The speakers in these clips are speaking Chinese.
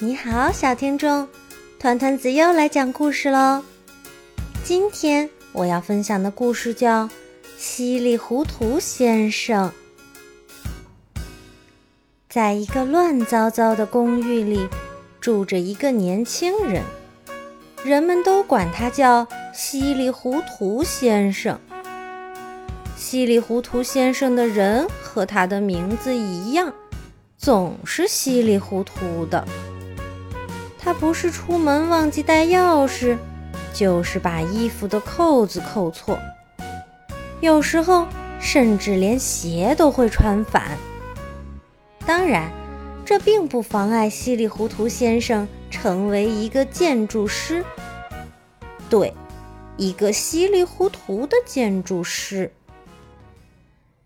你好，小听众，团团子又来讲故事喽。今天我要分享的故事叫《稀里糊涂先生》。在一个乱糟糟的公寓里，住着一个年轻人，人们都管他叫稀里糊涂先生。稀里糊涂先生的人和他的名字一样，总是稀里糊涂的。他不是出门忘记带钥匙，就是把衣服的扣子扣错，有时候甚至连鞋都会穿反。当然，这并不妨碍稀里糊涂先生成为一个建筑师。对，一个稀里糊涂的建筑师。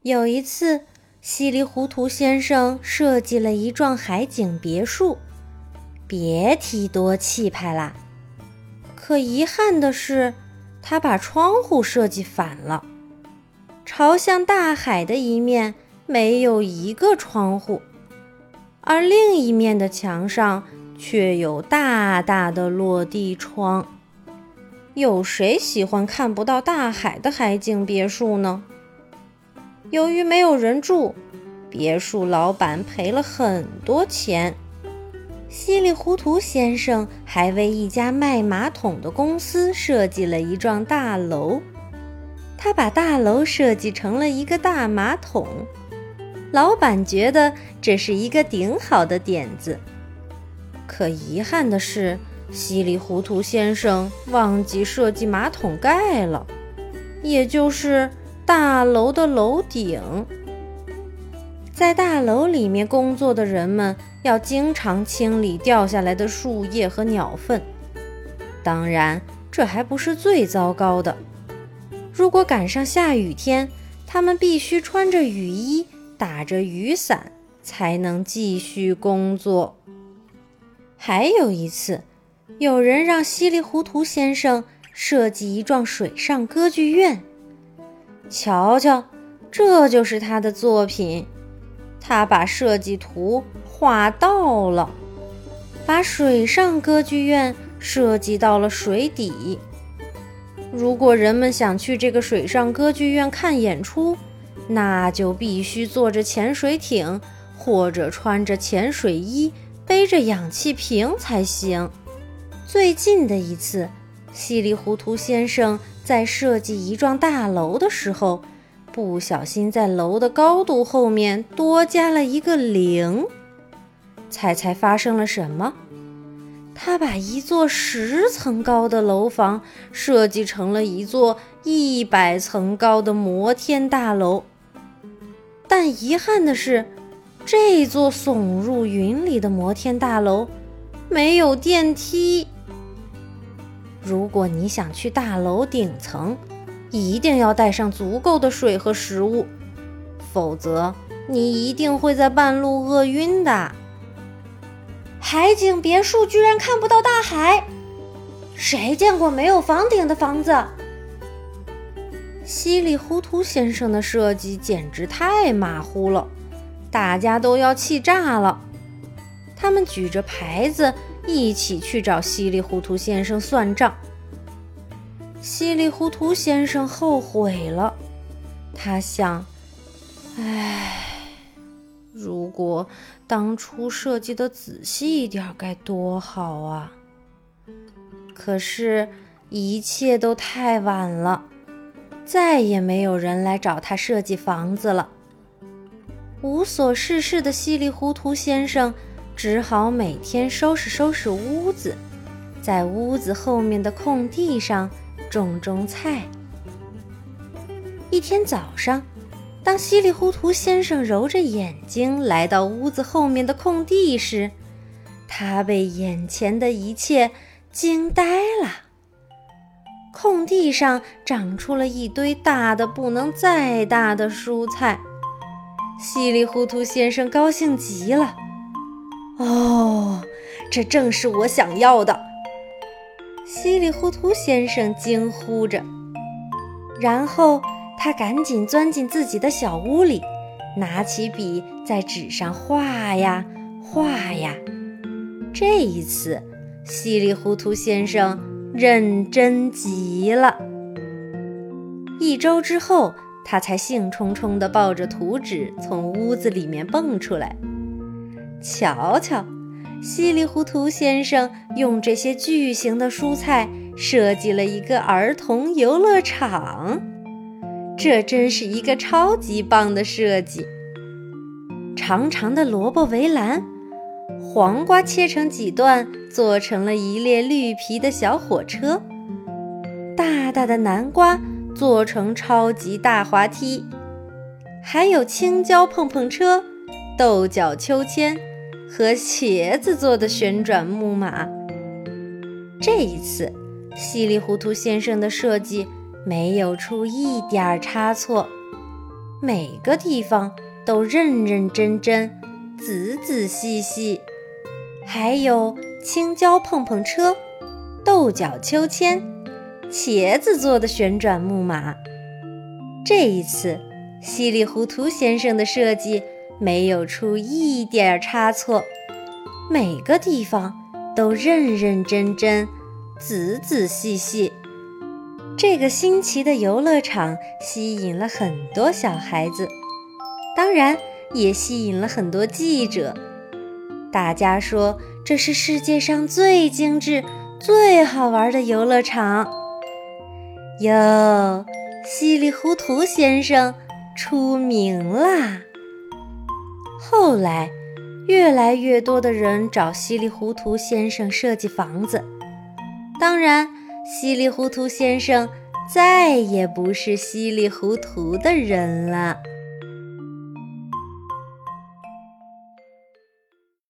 有一次，稀里糊涂先生设计了一幢海景别墅。别提多气派啦！可遗憾的是，他把窗户设计反了，朝向大海的一面没有一个窗户，而另一面的墙上却有大大的落地窗。有谁喜欢看不到大海的海景别墅呢？由于没有人住，别墅老板赔了很多钱。稀里糊涂先生还为一家卖马桶的公司设计了一幢大楼，他把大楼设计成了一个大马桶。老板觉得这是一个顶好的点子，可遗憾的是，稀里糊涂先生忘记设计马桶盖了，也就是大楼的楼顶。在大楼里面工作的人们要经常清理掉下来的树叶和鸟粪。当然，这还不是最糟糕的。如果赶上下雨天，他们必须穿着雨衣，打着雨伞，才能继续工作。还有一次，有人让稀里糊涂先生设计一幢水上歌剧院。瞧瞧，这就是他的作品。他把设计图画到了，把水上歌剧院设计到了水底。如果人们想去这个水上歌剧院看演出，那就必须坐着潜水艇，或者穿着潜水衣，背着氧气瓶才行。最近的一次，稀里糊涂先生在设计一幢大楼的时候。不小心在楼的高度后面多加了一个零，猜猜发生了什么？他把一座十层高的楼房设计成了一座一百层高的摩天大楼。但遗憾的是，这座耸入云里的摩天大楼没有电梯。如果你想去大楼顶层，一定要带上足够的水和食物，否则你一定会在半路饿晕的。海景别墅居然看不到大海，谁见过没有房顶的房子？稀里糊涂先生的设计简直太马虎了，大家都要气炸了。他们举着牌子一起去找稀里糊涂先生算账。稀里糊涂先生后悔了，他想：“唉，如果当初设计的仔细一点，该多好啊！”可是，一切都太晚了，再也没有人来找他设计房子了。无所事事的稀里糊涂先生只好每天收拾收拾屋子，在屋子后面的空地上。种种菜。一天早上，当稀里糊涂先生揉着眼睛来到屋子后面的空地时，他被眼前的一切惊呆了。空地上长出了一堆大的不能再大的蔬菜，稀里糊涂先生高兴极了。哦，这正是我想要的。稀里糊涂先生惊呼着，然后他赶紧钻进自己的小屋里，拿起笔在纸上画呀画呀。这一次，稀里糊涂先生认真极了。一周之后，他才兴冲冲地抱着图纸从屋子里面蹦出来。瞧瞧，稀里糊涂先生用这些巨型的蔬菜设计了一个儿童游乐场，这真是一个超级棒的设计。长长的萝卜围栏，黄瓜切成几段，做成了一列绿皮的小火车；大大的南瓜做成超级大滑梯，还有青椒碰碰车、豆角秋千和茄子做的旋转木马。这一次，稀里糊涂先生的设计没有出一点差错，每个地方。都认认真真、仔仔细细，还有青椒碰碰车、豆角秋千、茄子做的旋转木马。这一次，稀里糊涂先生的设计没有出一点差错，每个地方都认认真真、仔仔细细。这个新奇的游乐场吸引了很多小孩子。当然，也吸引了很多记者。大家说这是世界上最精致、最好玩的游乐场。哟，稀里糊涂先生出名啦！后来，越来越多的人找稀里糊涂先生设计房子。当然，稀里糊涂先生再也不是稀里糊涂的人了。